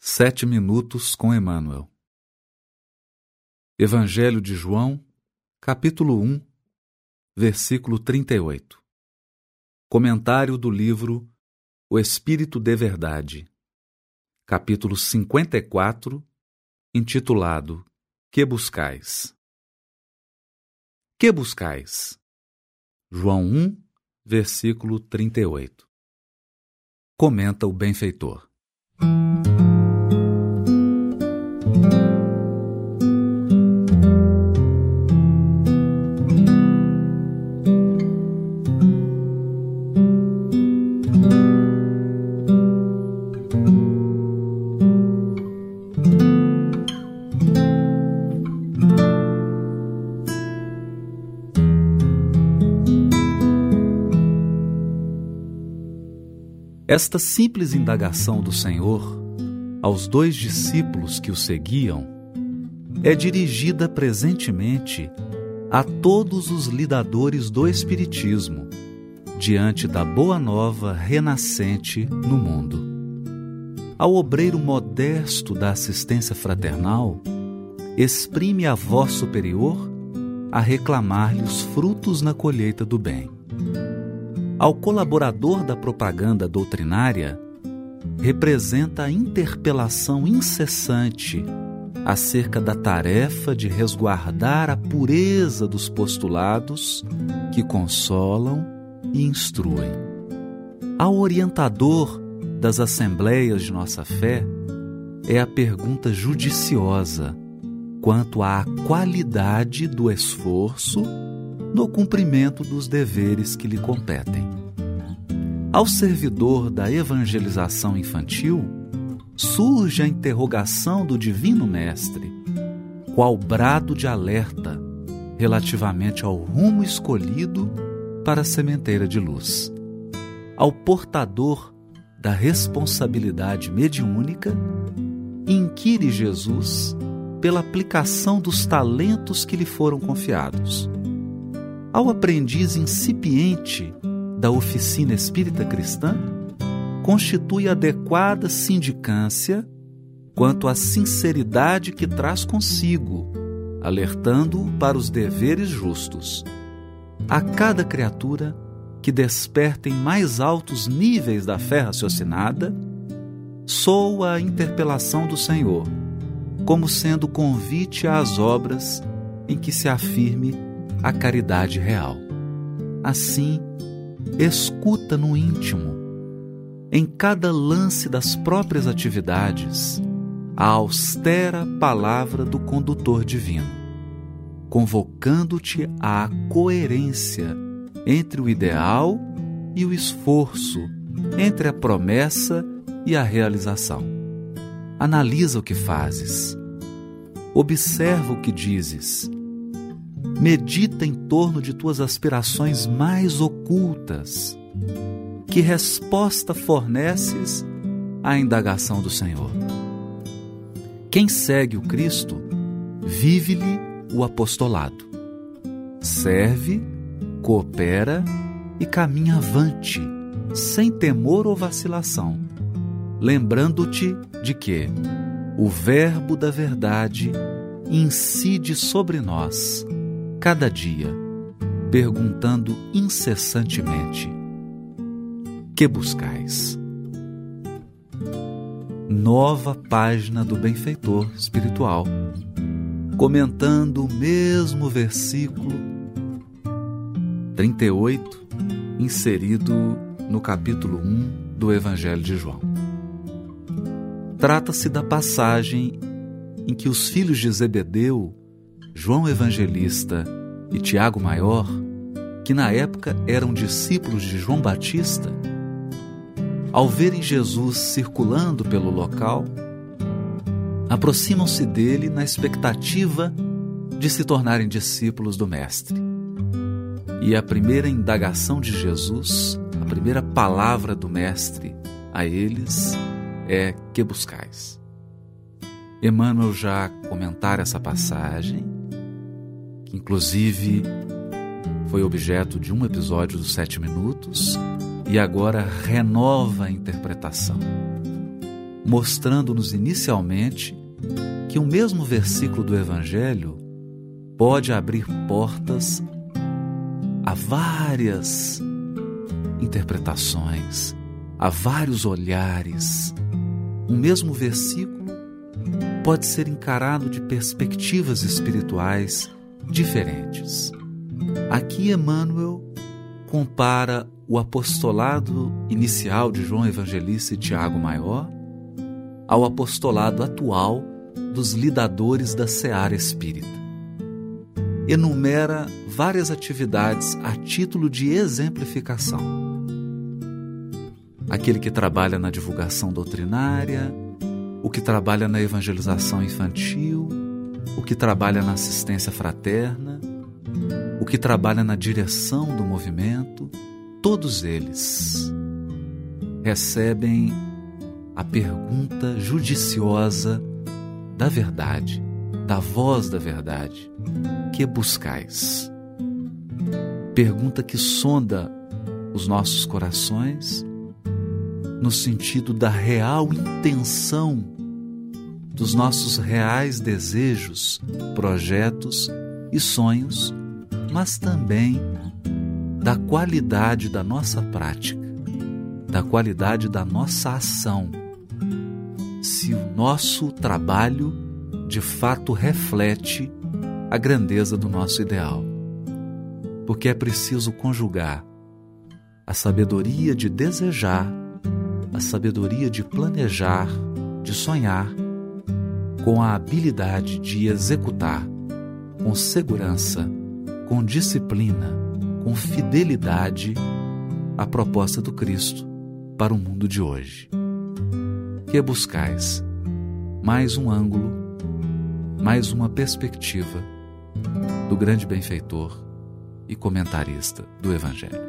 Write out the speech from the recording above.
Sete minutos com Emmanuel. Evangelho de João, capítulo 1, versículo 38. Comentário do livro O Espírito de Verdade, capítulo 54, intitulado Que buscais? Que buscais? João 1, versículo 38. Comenta o benfeitor. Esta simples indagação do Senhor aos dois discípulos que o seguiam é dirigida presentemente a todos os lidadores do Espiritismo diante da boa nova renascente no mundo. Ao obreiro modesto da assistência fraternal, exprime a voz superior a reclamar-lhe os frutos na colheita do bem ao colaborador da propaganda doutrinária, representa a interpelação incessante acerca da tarefa de resguardar a pureza dos postulados que consolam e instruem. Ao orientador das assembleias de nossa fé, é a pergunta judiciosa quanto à qualidade do esforço no cumprimento dos deveres que lhe competem. Ao servidor da evangelização infantil, surge a interrogação do Divino Mestre, qual brado de alerta relativamente ao rumo escolhido para a sementeira de luz. Ao portador da responsabilidade mediúnica, inquire Jesus pela aplicação dos talentos que lhe foram confiados ao aprendiz incipiente da oficina espírita cristã, constitui adequada sindicância quanto à sinceridade que traz consigo, alertando-o para os deveres justos. A cada criatura que desperta em mais altos níveis da fé raciocinada, soa a interpelação do Senhor, como sendo convite às obras em que se afirme a caridade real. Assim, escuta no íntimo, em cada lance das próprias atividades, a austera palavra do condutor divino, convocando-te à coerência entre o ideal e o esforço, entre a promessa e a realização. Analisa o que fazes. Observa o que dizes Medita em torno de tuas aspirações mais ocultas. Que resposta forneces à indagação do Senhor? Quem segue o Cristo, vive-lhe o apostolado. Serve, coopera e caminha avante, sem temor ou vacilação, lembrando-te de que o Verbo da Verdade incide sobre nós cada dia, perguntando incessantemente: Que buscais? Nova página do benfeitor espiritual, comentando o mesmo versículo 38, inserido no capítulo 1 do Evangelho de João. Trata-se da passagem em que os filhos de Zebedeu João Evangelista e Tiago Maior, que na época eram discípulos de João Batista, ao verem Jesus circulando pelo local, aproximam-se dele na expectativa de se tornarem discípulos do Mestre. E a primeira indagação de Jesus, a primeira palavra do Mestre a eles é: Que buscais? Emmanuel já comentara essa passagem que inclusive foi objeto de um episódio dos Sete Minutos e agora renova a interpretação. mostrando-nos inicialmente que o mesmo versículo do Evangelho pode abrir portas a várias interpretações, a vários olhares. Um mesmo versículo pode ser encarado de perspectivas espirituais diferentes. Aqui Emmanuel compara o apostolado inicial de João Evangelista e Tiago Maior ao apostolado atual dos lidadores da seara espírita. Enumera várias atividades a título de exemplificação. Aquele que trabalha na divulgação doutrinária, o que trabalha na evangelização infantil, que trabalha na assistência fraterna, o que trabalha na direção do movimento, todos eles recebem a pergunta judiciosa da verdade, da voz da verdade, que buscais? Pergunta que sonda os nossos corações no sentido da real intenção dos nossos reais desejos, projetos e sonhos, mas também da qualidade da nossa prática, da qualidade da nossa ação. Se o nosso trabalho de fato reflete a grandeza do nosso ideal. Porque é preciso conjugar a sabedoria de desejar, a sabedoria de planejar, de sonhar, com a habilidade de executar com segurança, com disciplina, com fidelidade a proposta do Cristo para o mundo de hoje. Que buscais mais um ângulo, mais uma perspectiva do grande benfeitor e comentarista do Evangelho.